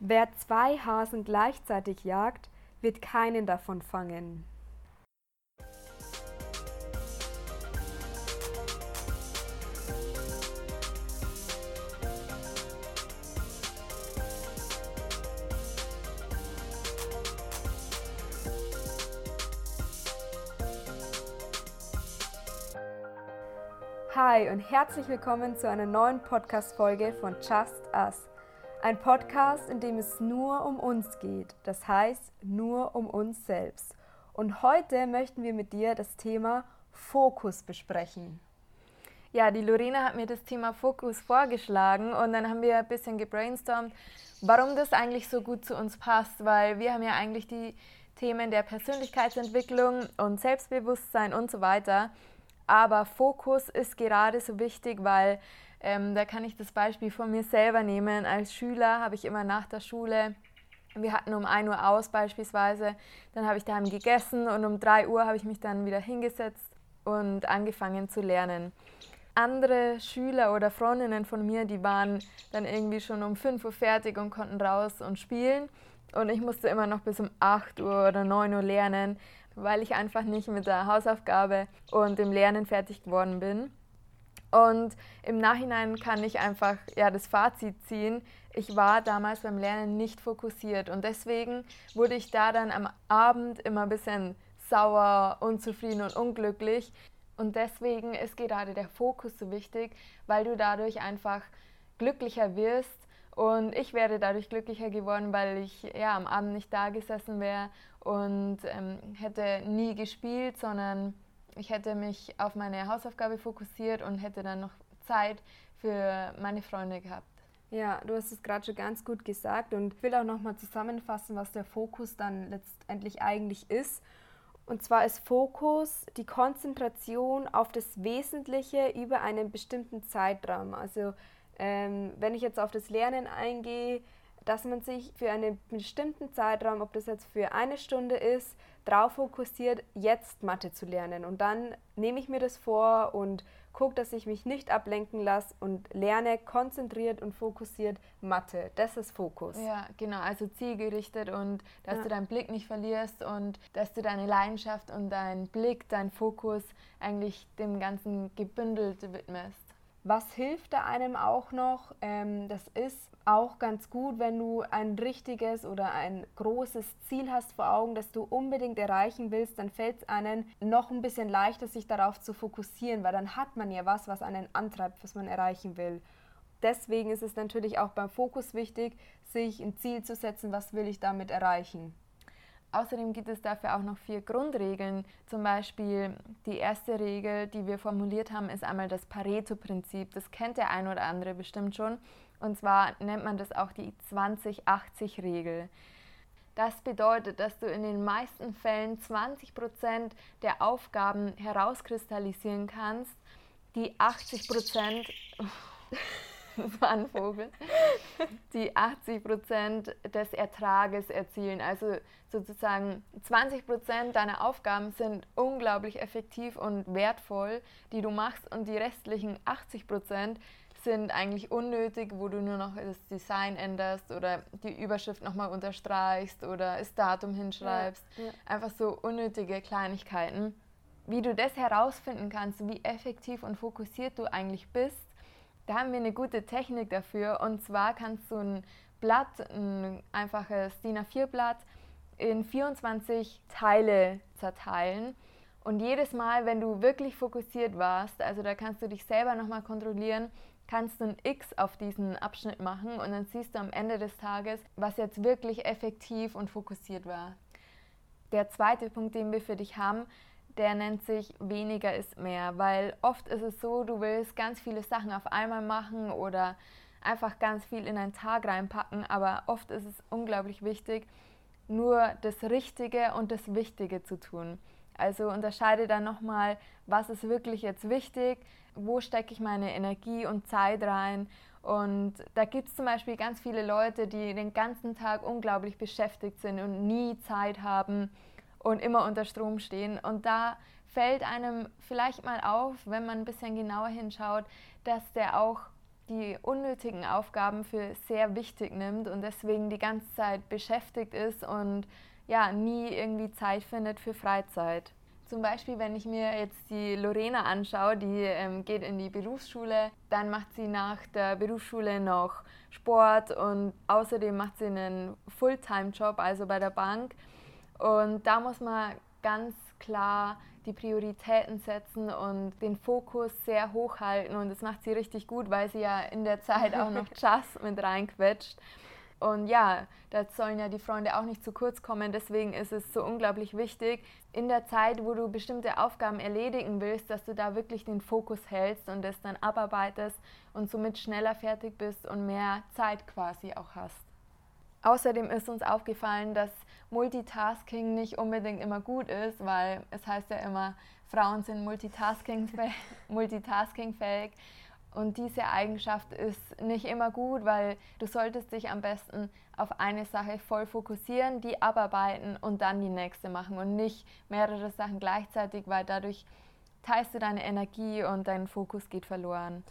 Wer zwei Hasen gleichzeitig jagt, wird keinen davon fangen. Hi und herzlich willkommen zu einer neuen Podcast-Folge von Just Us. Ein Podcast, in dem es nur um uns geht, das heißt nur um uns selbst. Und heute möchten wir mit dir das Thema Fokus besprechen. Ja, die Lorena hat mir das Thema Fokus vorgeschlagen und dann haben wir ein bisschen gebrainstormt, warum das eigentlich so gut zu uns passt, weil wir haben ja eigentlich die Themen der Persönlichkeitsentwicklung und Selbstbewusstsein und so weiter. Aber Fokus ist gerade so wichtig, weil ähm, da kann ich das Beispiel von mir selber nehmen. Als Schüler habe ich immer nach der Schule, wir hatten um 1 Uhr aus beispielsweise, dann habe ich daheim gegessen und um 3 Uhr habe ich mich dann wieder hingesetzt und angefangen zu lernen. Andere Schüler oder Freundinnen von mir, die waren dann irgendwie schon um 5 Uhr fertig und konnten raus und spielen. Und ich musste immer noch bis um 8 Uhr oder 9 Uhr lernen, weil ich einfach nicht mit der Hausaufgabe und dem Lernen fertig geworden bin. Und im Nachhinein kann ich einfach ja, das Fazit ziehen, ich war damals beim Lernen nicht fokussiert und deswegen wurde ich da dann am Abend immer ein bisschen sauer, unzufrieden und unglücklich. Und deswegen ist gerade der Fokus so wichtig, weil du dadurch einfach glücklicher wirst. Und ich wäre dadurch glücklicher geworden, weil ich ja am Abend nicht da gesessen wäre und ähm, hätte nie gespielt, sondern ich hätte mich auf meine Hausaufgabe fokussiert und hätte dann noch Zeit für meine Freunde gehabt. Ja, du hast es gerade schon ganz gut gesagt und ich will auch nochmal zusammenfassen, was der Fokus dann letztendlich eigentlich ist. Und zwar ist Fokus die Konzentration auf das Wesentliche über einen bestimmten Zeitraum. Also ähm, wenn ich jetzt auf das Lernen eingehe, dass man sich für einen bestimmten Zeitraum, ob das jetzt für eine Stunde ist, darauf fokussiert, jetzt Mathe zu lernen. Und dann nehme ich mir das vor und gucke, dass ich mich nicht ablenken lasse und lerne konzentriert und fokussiert Mathe. Das ist Fokus. Ja, genau, also zielgerichtet und dass ja. du deinen Blick nicht verlierst und dass du deine Leidenschaft und deinen Blick, deinen Fokus eigentlich dem Ganzen gebündelt widmest. Was hilft da einem auch noch? Ähm, das ist auch ganz gut, wenn du ein richtiges oder ein großes Ziel hast vor Augen, das du unbedingt erreichen willst, dann fällt es einem noch ein bisschen leichter, sich darauf zu fokussieren, weil dann hat man ja was, was einen antreibt, was man erreichen will. Deswegen ist es natürlich auch beim Fokus wichtig, sich ein Ziel zu setzen, was will ich damit erreichen. Außerdem gibt es dafür auch noch vier Grundregeln. Zum Beispiel die erste Regel, die wir formuliert haben, ist einmal das Pareto-Prinzip. Das kennt der ein oder andere bestimmt schon. Und zwar nennt man das auch die 20-80-Regel. Das bedeutet, dass du in den meisten Fällen 20% der Aufgaben herauskristallisieren kannst, die 80% das war ein Vogel, die 80% des Ertrages erzielen. Also sozusagen 20% deiner Aufgaben sind unglaublich effektiv und wertvoll, die du machst, und die restlichen 80% sind eigentlich unnötig, wo du nur noch das Design änderst oder die Überschrift nochmal unterstreichst oder das Datum hinschreibst. Ja, ja. Einfach so unnötige Kleinigkeiten. Wie du das herausfinden kannst, wie effektiv und fokussiert du eigentlich bist, da haben wir eine gute Technik dafür. Und zwar kannst du ein Blatt, ein einfaches DIN A4-Blatt, in 24 Teile zerteilen. Und jedes Mal, wenn du wirklich fokussiert warst, also da kannst du dich selber nochmal kontrollieren, kannst du ein X auf diesen Abschnitt machen und dann siehst du am Ende des Tages, was jetzt wirklich effektiv und fokussiert war. Der zweite Punkt, den wir für dich haben, der nennt sich weniger ist mehr, weil oft ist es so, du willst ganz viele Sachen auf einmal machen oder einfach ganz viel in einen Tag reinpacken, aber oft ist es unglaublich wichtig, nur das Richtige und das Wichtige zu tun. Also unterscheide dann nochmal, was ist wirklich jetzt wichtig, wo stecke ich meine Energie und Zeit rein. Und da gibt es zum Beispiel ganz viele Leute, die den ganzen Tag unglaublich beschäftigt sind und nie Zeit haben, und immer unter Strom stehen. Und da fällt einem vielleicht mal auf, wenn man ein bisschen genauer hinschaut, dass der auch die unnötigen Aufgaben für sehr wichtig nimmt und deswegen die ganze Zeit beschäftigt ist und ja, nie irgendwie Zeit findet für Freizeit. Zum Beispiel, wenn ich mir jetzt die Lorena anschaue, die ähm, geht in die Berufsschule, dann macht sie nach der Berufsschule noch Sport und außerdem macht sie einen Fulltime-Job, also bei der Bank. Und da muss man ganz klar die Prioritäten setzen und den Fokus sehr hoch halten. Und das macht sie richtig gut, weil sie ja in der Zeit auch noch Jazz mit reinquetscht. Und ja, da sollen ja die Freunde auch nicht zu kurz kommen. Deswegen ist es so unglaublich wichtig, in der Zeit, wo du bestimmte Aufgaben erledigen willst, dass du da wirklich den Fokus hältst und das dann abarbeitest und somit schneller fertig bist und mehr Zeit quasi auch hast. Außerdem ist uns aufgefallen, dass Multitasking nicht unbedingt immer gut ist, weil es heißt ja immer, Frauen sind multitaskingfähig. multitaskingfähig und diese Eigenschaft ist nicht immer gut, weil du solltest dich am besten auf eine Sache voll fokussieren, die abarbeiten und dann die nächste machen und nicht mehrere Sachen gleichzeitig, weil dadurch teilst du deine Energie und dein Fokus geht verloren.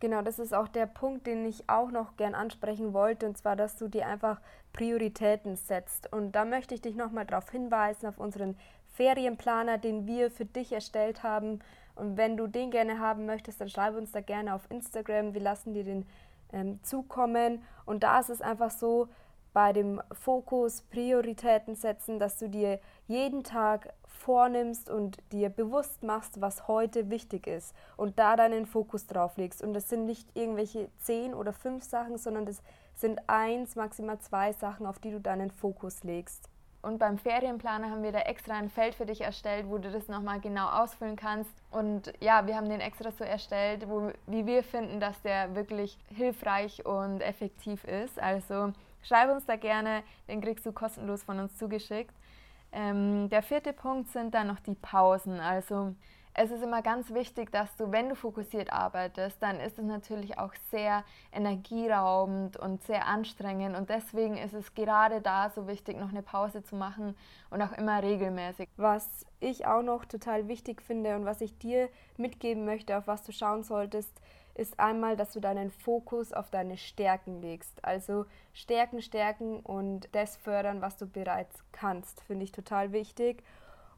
Genau, das ist auch der Punkt, den ich auch noch gern ansprechen wollte, und zwar, dass du dir einfach Prioritäten setzt. Und da möchte ich dich nochmal darauf hinweisen, auf unseren Ferienplaner, den wir für dich erstellt haben. Und wenn du den gerne haben möchtest, dann schreib uns da gerne auf Instagram. Wir lassen dir den ähm, zukommen. Und da ist es einfach so, bei dem Fokus Prioritäten setzen, dass du dir jeden Tag vornimmst und dir bewusst machst, was heute wichtig ist und da deinen Fokus drauf legst. Und das sind nicht irgendwelche zehn oder fünf Sachen, sondern das sind eins, maximal zwei Sachen, auf die du deinen Fokus legst. Und beim Ferienplaner haben wir da extra ein Feld für dich erstellt, wo du das nochmal genau ausfüllen kannst. Und ja, wir haben den extra so erstellt, wo, wie wir finden, dass der wirklich hilfreich und effektiv ist. Also schreib uns da gerne, den kriegst du kostenlos von uns zugeschickt. Ähm, der vierte Punkt sind dann noch die Pausen. Also es ist immer ganz wichtig, dass du, wenn du fokussiert arbeitest, dann ist es natürlich auch sehr energieraubend und sehr anstrengend. Und deswegen ist es gerade da so wichtig, noch eine Pause zu machen und auch immer regelmäßig. Was ich auch noch total wichtig finde und was ich dir mitgeben möchte, auf was du schauen solltest, ist einmal, dass du deinen Fokus auf deine Stärken legst. Also Stärken, Stärken und das fördern, was du bereits kannst, finde ich total wichtig.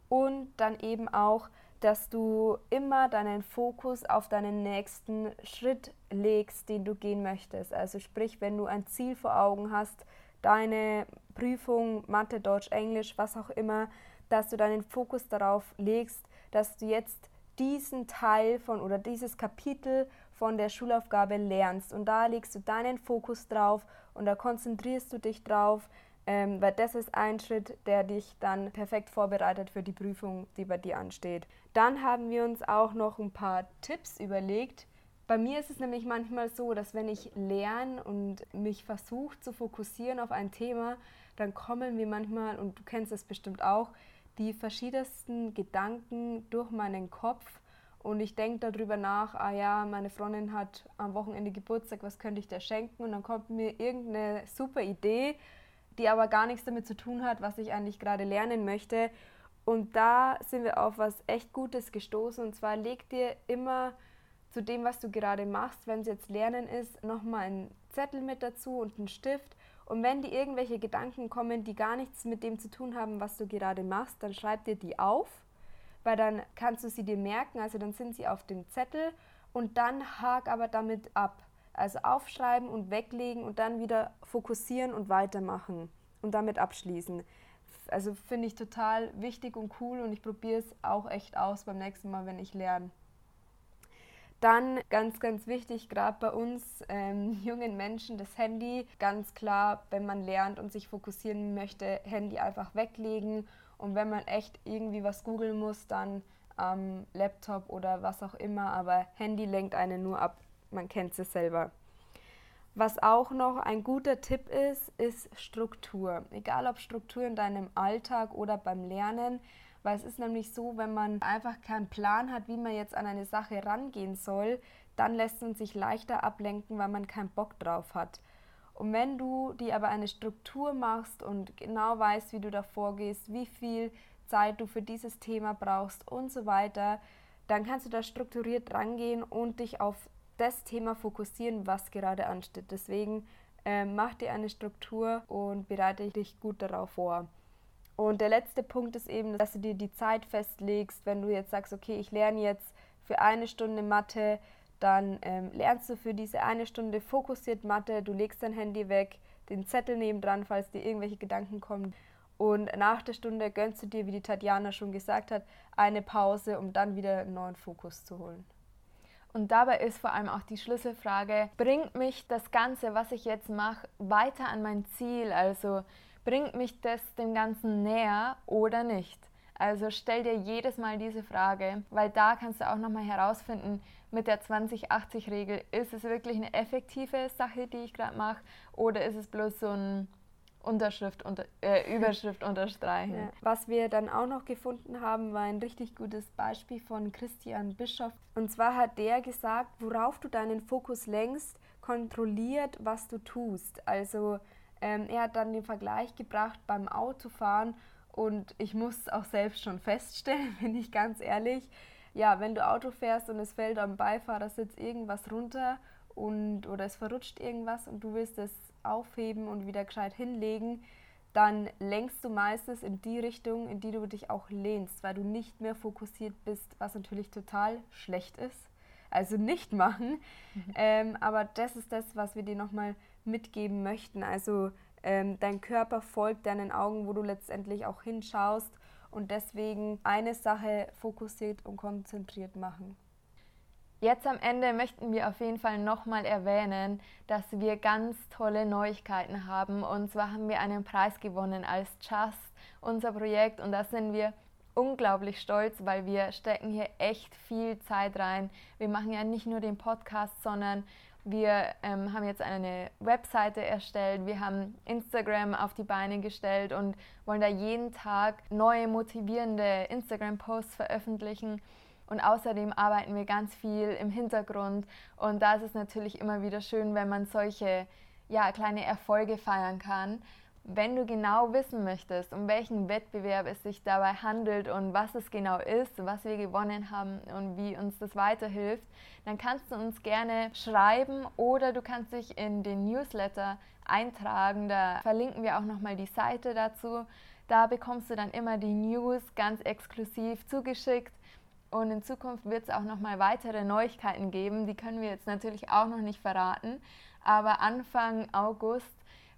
Und dann eben auch, dass du immer deinen Fokus auf deinen nächsten Schritt legst, den du gehen möchtest. Also sprich, wenn du ein Ziel vor Augen hast, deine Prüfung, Mathe, Deutsch, Englisch, was auch immer, dass du deinen Fokus darauf legst, dass du jetzt diesen Teil von oder dieses Kapitel von der Schulaufgabe lernst. Und da legst du deinen Fokus drauf und da konzentrierst du dich drauf, ähm, weil das ist ein Schritt, der dich dann perfekt vorbereitet für die Prüfung, die bei dir ansteht. Dann haben wir uns auch noch ein paar Tipps überlegt. Bei mir ist es nämlich manchmal so, dass wenn ich lerne und mich versuche zu fokussieren auf ein Thema, dann kommen mir manchmal, und du kennst es bestimmt auch, die verschiedensten Gedanken durch meinen Kopf und ich denke darüber nach, ah ja, meine Freundin hat am Wochenende Geburtstag, was könnte ich dir schenken? Und dann kommt mir irgendeine super Idee, die aber gar nichts damit zu tun hat, was ich eigentlich gerade lernen möchte. Und da sind wir auf was echt Gutes gestoßen. Und zwar leg dir immer zu dem, was du gerade machst, wenn es jetzt Lernen ist, nochmal einen Zettel mit dazu und einen Stift. Und wenn dir irgendwelche Gedanken kommen, die gar nichts mit dem zu tun haben, was du gerade machst, dann schreib dir die auf, weil dann kannst du sie dir merken, also dann sind sie auf dem Zettel und dann hak aber damit ab. Also aufschreiben und weglegen und dann wieder fokussieren und weitermachen und damit abschließen. Also finde ich total wichtig und cool und ich probiere es auch echt aus beim nächsten Mal, wenn ich lerne. Dann ganz, ganz wichtig, gerade bei uns ähm, jungen Menschen, das Handy. Ganz klar, wenn man lernt und sich fokussieren möchte, Handy einfach weglegen. Und wenn man echt irgendwie was googeln muss, dann am Laptop oder was auch immer. Aber Handy lenkt einen nur ab. Man kennt es selber. Was auch noch ein guter Tipp ist, ist Struktur. Egal ob Struktur in deinem Alltag oder beim Lernen. Weil es ist nämlich so, wenn man einfach keinen Plan hat, wie man jetzt an eine Sache rangehen soll, dann lässt man sich leichter ablenken, weil man keinen Bock drauf hat. Und wenn du dir aber eine Struktur machst und genau weißt, wie du da vorgehst, wie viel Zeit du für dieses Thema brauchst und so weiter, dann kannst du da strukturiert rangehen und dich auf das Thema fokussieren, was gerade ansteht. Deswegen äh, mach dir eine Struktur und bereite dich gut darauf vor. Und der letzte Punkt ist eben, dass du dir die Zeit festlegst, wenn du jetzt sagst, okay, ich lerne jetzt für eine Stunde Mathe, dann ähm, lernst du für diese eine Stunde fokussiert Mathe, du legst dein Handy weg, den Zettel nebendran, falls dir irgendwelche Gedanken kommen. Und nach der Stunde gönnst du dir, wie die Tatjana schon gesagt hat, eine Pause, um dann wieder einen neuen Fokus zu holen. Und dabei ist vor allem auch die Schlüsselfrage, bringt mich das Ganze, was ich jetzt mache, weiter an mein Ziel? Also bringt mich das dem Ganzen näher oder nicht? Also stell dir jedes Mal diese Frage, weil da kannst du auch nochmal herausfinden, mit der 2080-Regel, ist es wirklich eine effektive Sache, die ich gerade mache, oder ist es bloß so ein Unterschrift unter, äh, Überschrift unterstreichen. Ja. Was wir dann auch noch gefunden haben, war ein richtig gutes Beispiel von Christian Bischoff. Und zwar hat der gesagt, worauf du deinen Fokus lenkst, kontrolliert, was du tust. Also ähm, er hat dann den Vergleich gebracht beim Autofahren und ich muss auch selbst schon feststellen, bin ich ganz ehrlich. Ja, wenn du Auto fährst und es fällt am Beifahrersitz irgendwas runter und oder es verrutscht irgendwas und du willst es aufheben und wieder gescheit hinlegen, dann lenkst du meistens in die Richtung, in die du dich auch lehnst, weil du nicht mehr fokussiert bist, was natürlich total schlecht ist. Also nicht machen. Mhm. Ähm, aber das ist das, was wir dir nochmal mitgeben möchten. Also ähm, dein Körper folgt deinen Augen, wo du letztendlich auch hinschaust und deswegen eine Sache fokussiert und konzentriert machen. Jetzt am Ende möchten wir auf jeden Fall nochmal erwähnen, dass wir ganz tolle Neuigkeiten haben. Und zwar haben wir einen Preis gewonnen als Just, unser Projekt. Und da sind wir unglaublich stolz, weil wir stecken hier echt viel Zeit rein. Wir machen ja nicht nur den Podcast, sondern wir ähm, haben jetzt eine Webseite erstellt, wir haben Instagram auf die Beine gestellt und wollen da jeden Tag neue motivierende Instagram-Posts veröffentlichen. Und außerdem arbeiten wir ganz viel im Hintergrund. Und da ist es natürlich immer wieder schön, wenn man solche ja, kleine Erfolge feiern kann. Wenn du genau wissen möchtest, um welchen Wettbewerb es sich dabei handelt und was es genau ist, was wir gewonnen haben und wie uns das weiterhilft, dann kannst du uns gerne schreiben oder du kannst dich in den Newsletter eintragen. Da verlinken wir auch nochmal die Seite dazu. Da bekommst du dann immer die News ganz exklusiv zugeschickt und in Zukunft wird es auch noch mal weitere Neuigkeiten geben. Die können wir jetzt natürlich auch noch nicht verraten. Aber Anfang August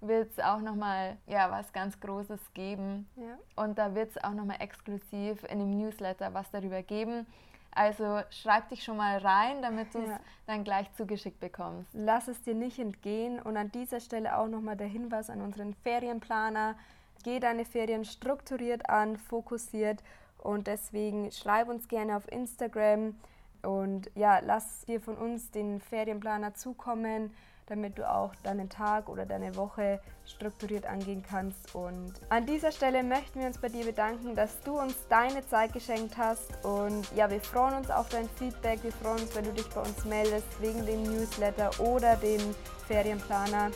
wird es auch noch mal ja, was ganz Großes geben. Ja. Und da wird es auch noch mal exklusiv in dem Newsletter was darüber geben. Also schreib dich schon mal rein, damit du es ja. dann gleich zugeschickt bekommst. Lass es dir nicht entgehen. Und an dieser Stelle auch noch mal der Hinweis an unseren Ferienplaner. Geh deine Ferien strukturiert an, fokussiert und deswegen schreib uns gerne auf Instagram und ja, lass dir von uns den Ferienplaner zukommen, damit du auch deinen Tag oder deine Woche strukturiert angehen kannst. Und an dieser Stelle möchten wir uns bei dir bedanken, dass du uns deine Zeit geschenkt hast. Und ja, wir freuen uns auf dein Feedback. Wir freuen uns, wenn du dich bei uns meldest wegen dem Newsletter oder dem Ferienplaner.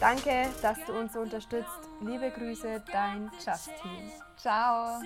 Danke, dass du uns so unterstützt. Liebe Grüße, dein Just Team. Ciao.